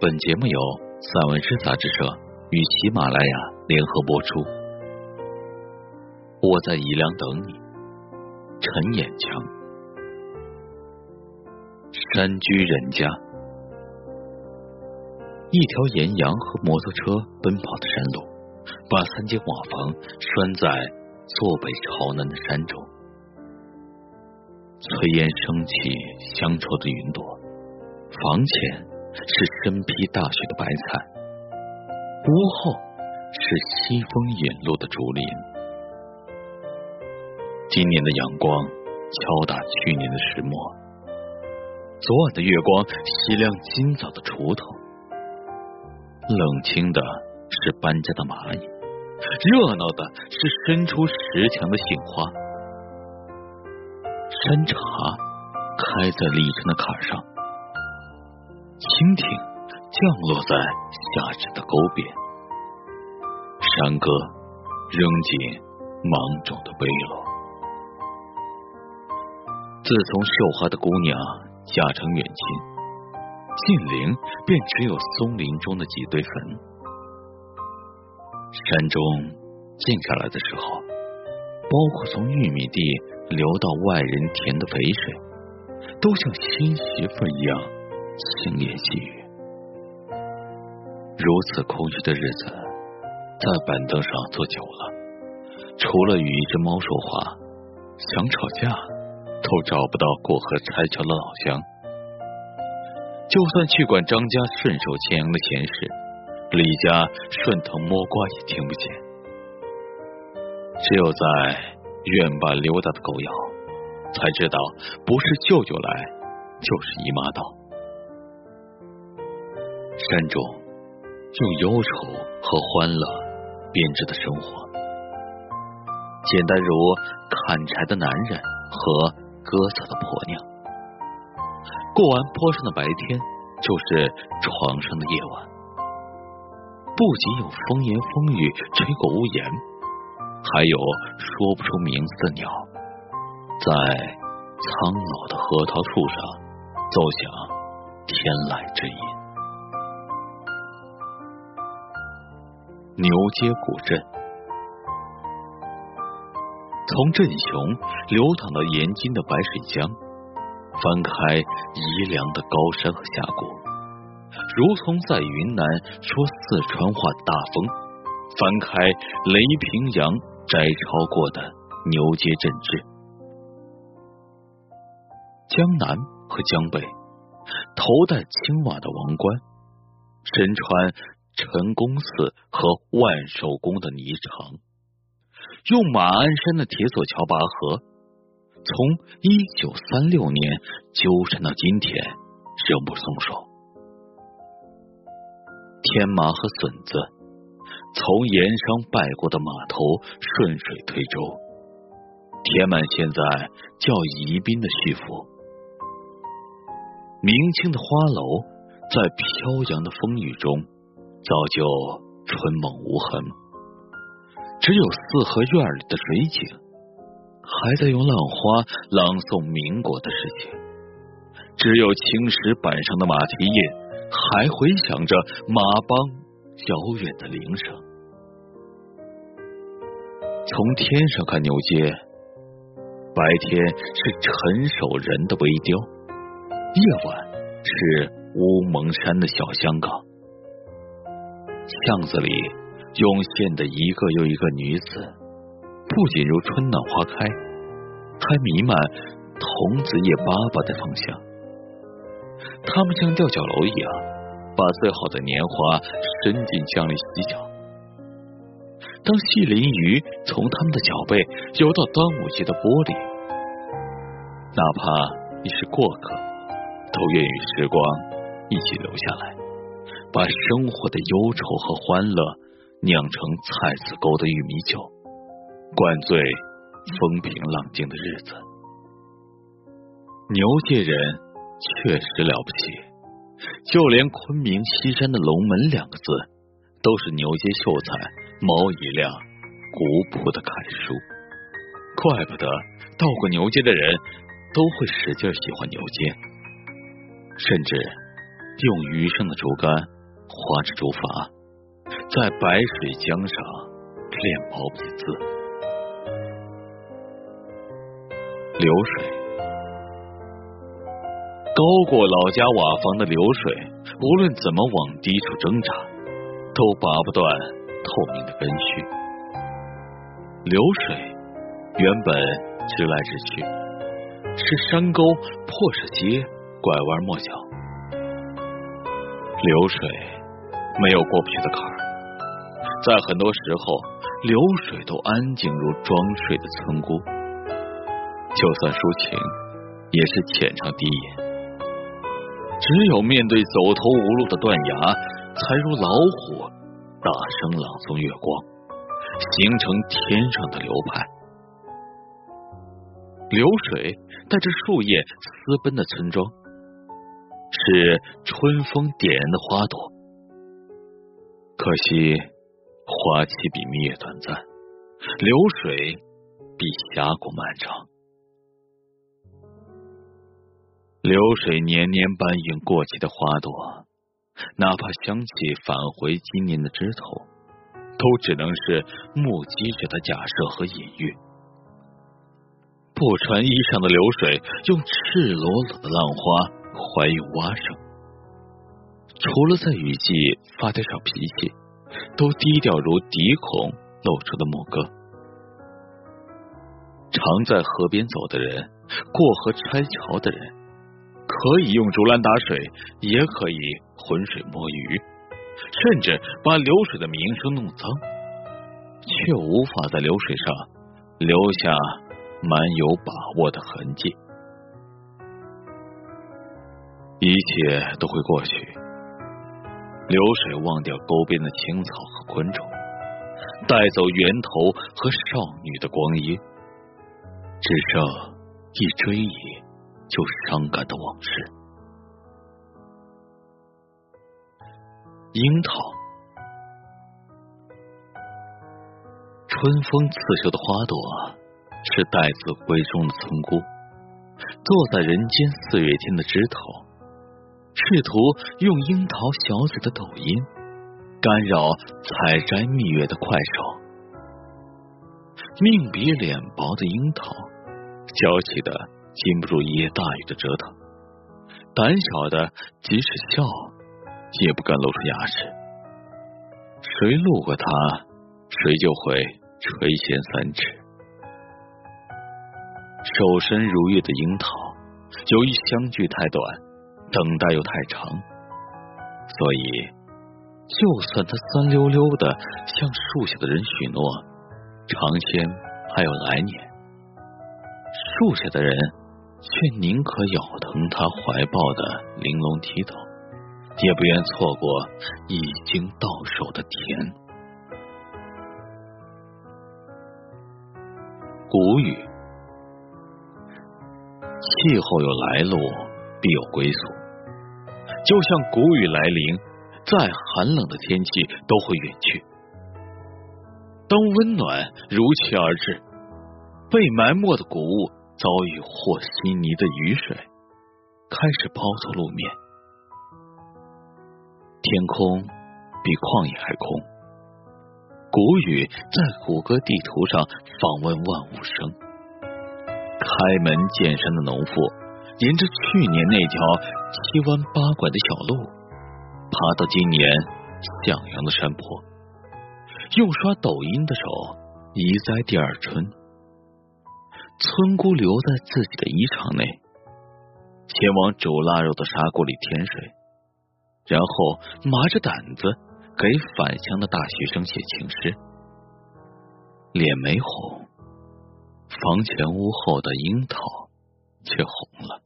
本节目由散文诗杂志社与喜马拉雅联合播出。我在宜良等你，陈眼强。山居人家，一条岩羊和摩托车奔跑的山路，把三间瓦房拴在坐北朝南的山中。炊烟升起，乡愁的云朵，房前。是身披大雪的白菜，屋后是西风引路的竹林。今年的阳光敲打去年的石磨，昨晚的月光洗亮今早的锄头。冷清的是搬家的蚂蚁，热闹的是伸出石墙的杏花。山茶开在历城的坎上。蜻蜓降落在夏至的沟边，山歌扔进芒种的背篓。自从绣花的姑娘嫁成远亲，近邻便只有松林中的几堆坟。山中静下来的时候，包括从玉米地流到外人田的肥水，都像新媳妇一样。轻言细语，如此空虚的日子，在板凳上坐久了，除了与一只猫说话，想吵架都找不到过河拆桥的老乡。就算去管张家顺手牵羊的闲事，李家顺藤摸瓜也听不见。只有在院坝溜达的狗咬，才知道不是舅舅来，就是姨妈到。山中用忧愁和欢乐编织的生活，简单如砍柴的男人和割草的婆娘。过完坡上的白天，就是床上的夜晚。不仅有风言风语吹过屋檐，还有说不出名字的鸟，在苍老的核桃树上奏响天籁之音。牛街古镇，从镇雄流淌到延津的白水江，翻开宜良的高山和峡谷，如同在云南说四川话的大风，翻开雷平阳摘抄过的牛街镇志。江南和江北，头戴青瓦的王冠，身穿。陈公寺和万寿宫的霓裳，用马鞍山的铁索桥拔河，从一九三六年纠缠到今天，仍不松手。天麻和笋子从盐商拜过的码头顺水推舟，填满现在叫宜宾的叙府。明清的花楼在飘扬的风雨中。早就春梦无痕，只有四合院里的水井还在用浪花朗诵民国的事情，只有青石板上的马蹄印还回响着马帮遥远的铃声。从天上看牛街，白天是陈守仁的微雕，夜晚是乌蒙山的小香港。巷子里涌现的一个又一个女子，不仅如春暖花开，还弥漫童子夜爸爸的芳香。他们像吊脚楼一样，把最好的年华伸进江里洗脚。当细鳞鱼从他们的脚背游到端午节的玻璃，哪怕你是过客，都愿与时光一起留下来。把生活的忧愁和欢乐酿成菜籽沟的玉米酒，灌醉风平浪静的日子。牛界人确实了不起，就连昆明西山的龙门两个字，都是牛街秀才毛以亮古朴的楷书。怪不得到过牛街的人都会使劲喜欢牛街，甚至。用余生的竹竿划着竹筏，在白水江上练毛笔字。流水，高过老家瓦房的流水，无论怎么往低处挣扎，都拔不断透明的根须。流水原本直来直去，是山沟、破石阶、拐弯抹角。流水没有过不去的坎儿，在很多时候，流水都安静如装睡的村姑。就算抒情，也是浅唱低吟。只有面对走投无路的断崖，才如老虎大声朗诵月光，形成天上的流派。流水带着树叶私奔的村庄。是春风点燃的花朵，可惜花期比蜜月短暂，流水比峡谷漫长。流水年年搬运过期的花朵，哪怕香气返回今年的枝头，都只能是目击者的假设和隐喻。不穿衣裳的流水，用赤裸裸的浪花。怀有蛙声，除了在雨季发点小脾气，都低调如鼻孔露出的牧歌。常在河边走的人，过河拆桥的人，可以用竹篮打水，也可以浑水摸鱼，甚至把流水的名声弄脏，却无法在流水上留下蛮有把握的痕迹。一切都会过去，流水忘掉沟边的青草和昆虫，带走源头和少女的光阴，只剩一追忆就伤感的往事。樱桃，春风刺绣的花朵，是待字闺中的村姑，坐在人间四月天的枝头。试图用樱桃小嘴的抖音干扰采摘蜜月的快手，命比脸薄的樱桃，娇气的经不住一夜大雨的折腾，胆小的即使笑也不敢露出牙齿。谁路过它，谁就会垂涎三尺。守身如玉的樱桃，由于相距太短。等待又太长，所以就算他酸溜溜的向树下的人许诺尝鲜还有来年，树下的人却宁可咬疼他怀抱的玲珑剔透，也不愿错过已经到手的甜。谷雨，气候有来路，必有归宿。就像谷雨来临，再寒冷的天气都会远去。当温暖如期而至，被埋没的谷物遭遇和稀泥的雨水，开始抛脱路面。天空比旷野还空。谷雨在谷歌地图上访问万物生。开门见山的农妇。沿着去年那条七弯八拐的小路，爬到今年向阳的山坡，用刷抖音的手移栽第二春。村姑留在自己的衣裳内，前往煮腊肉的砂锅里添水，然后麻着胆子给返乡的大学生写情诗。脸没红，房前屋后的樱桃却红了。